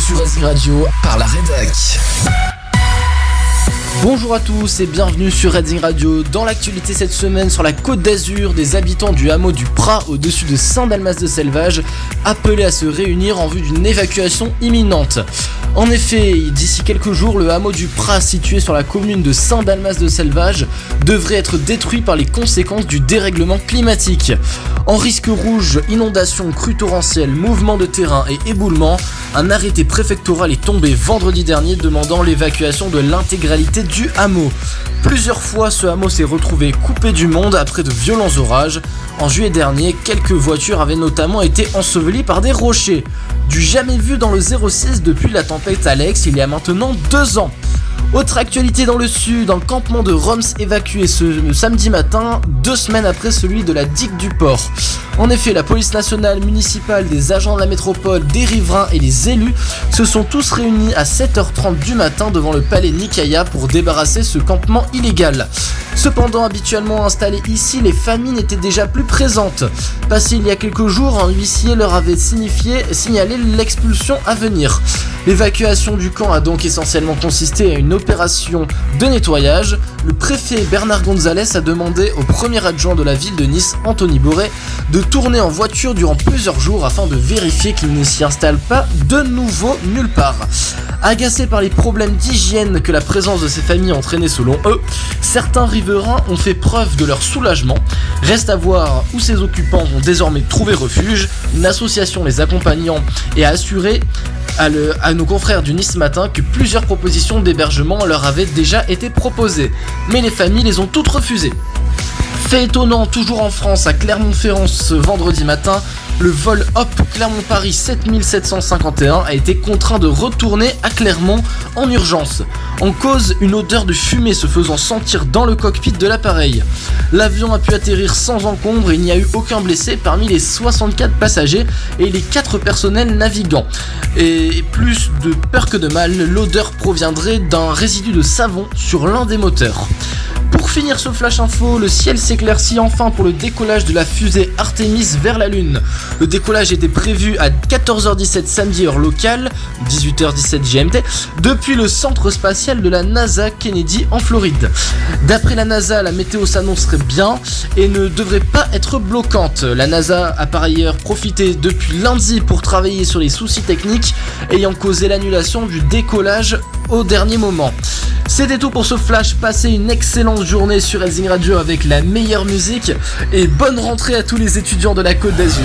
Sur Racing Radio par la rédac. Bonjour à tous et bienvenue sur Redding Radio. Dans l'actualité cette semaine sur la côte d'Azur, des habitants du hameau du Prat au-dessus de Saint-Dalmas de Selvage appelés à se réunir en vue d'une évacuation imminente. En effet, d'ici quelques jours, le hameau du Prat situé sur la commune de Saint-Dalmas de Selvage devrait être détruit par les conséquences du dérèglement climatique. En risque rouge, inondations, crues torrentielles, mouvements de terrain et éboulements, un arrêté préfectoral est tombé vendredi dernier demandant l'évacuation de l'intégralité du hameau. Plusieurs fois, ce hameau s'est retrouvé coupé du monde après de violents orages. En juillet dernier, quelques voitures avaient notamment été ensevelies par des rochers. Jamais vu dans le 06 depuis la tempête Alex il y a maintenant deux ans. Autre actualité dans le sud, un campement de Roms évacué ce samedi matin, deux semaines après celui de la digue du port. En effet, la police nationale, municipale, des agents de la métropole, des riverains et les élus se sont tous réunis à 7h30 du matin devant le palais Nikaya pour débarrasser ce campement illégal. Cependant, habituellement installées ici, les familles n'étaient déjà plus présentes. Passé il y a quelques jours, un huissier leur avait signifié, signalé l'expulsion à venir. L'évacuation du camp a donc essentiellement consisté à une opération de nettoyage. Le préfet Bernard Gonzalez a demandé au premier adjoint de la ville de Nice, Anthony Boré, de tourner en voiture durant plusieurs jours afin de vérifier qu'il ne s'y installe pas de nouveau nulle part. Agacés par les problèmes d'hygiène que la présence de ces familles entraînait selon eux, certains riverains ont fait preuve de leur soulagement. Reste à voir où ces occupants vont désormais trouver refuge. Une association les accompagnant et a assuré à, nos confrères du Nice Matin que plusieurs propositions d'hébergement leur avaient déjà été proposées. Mais les familles les ont toutes refusées. Fait étonnant, toujours en France, à Clermont-Ferrand ce vendredi matin, le vol Hop Clermont-Paris 7751 a été contraint de retourner à Clermont en urgence. En cause, une odeur de fumée se faisant sentir dans le cockpit de l'appareil. L'avion a pu atterrir sans encombre et il n'y a eu aucun blessé parmi les 64 passagers et les 4 personnels navigants. Et plus de peur que de mal, l'odeur proviendrait d'un résidu de savon sur l'un des moteurs. Pour finir ce flash info, le ciel s'éclaircit enfin pour le décollage de la fusée Artemis vers la Lune. Le décollage était prévu à 14h17 samedi heure locale, 18h17 GMT, depuis le centre spatial de la NASA Kennedy en Floride. D'après la NASA, la météo s'annoncerait bien et ne devrait pas être bloquante. La NASA a par ailleurs profité depuis lundi pour travailler sur les soucis techniques ayant causé l'annulation du décollage dernier moment. C'était tout pour ce flash, passez une excellente journée sur Elzing Radio avec la meilleure musique et bonne rentrée à tous les étudiants de la Côte d'Azur.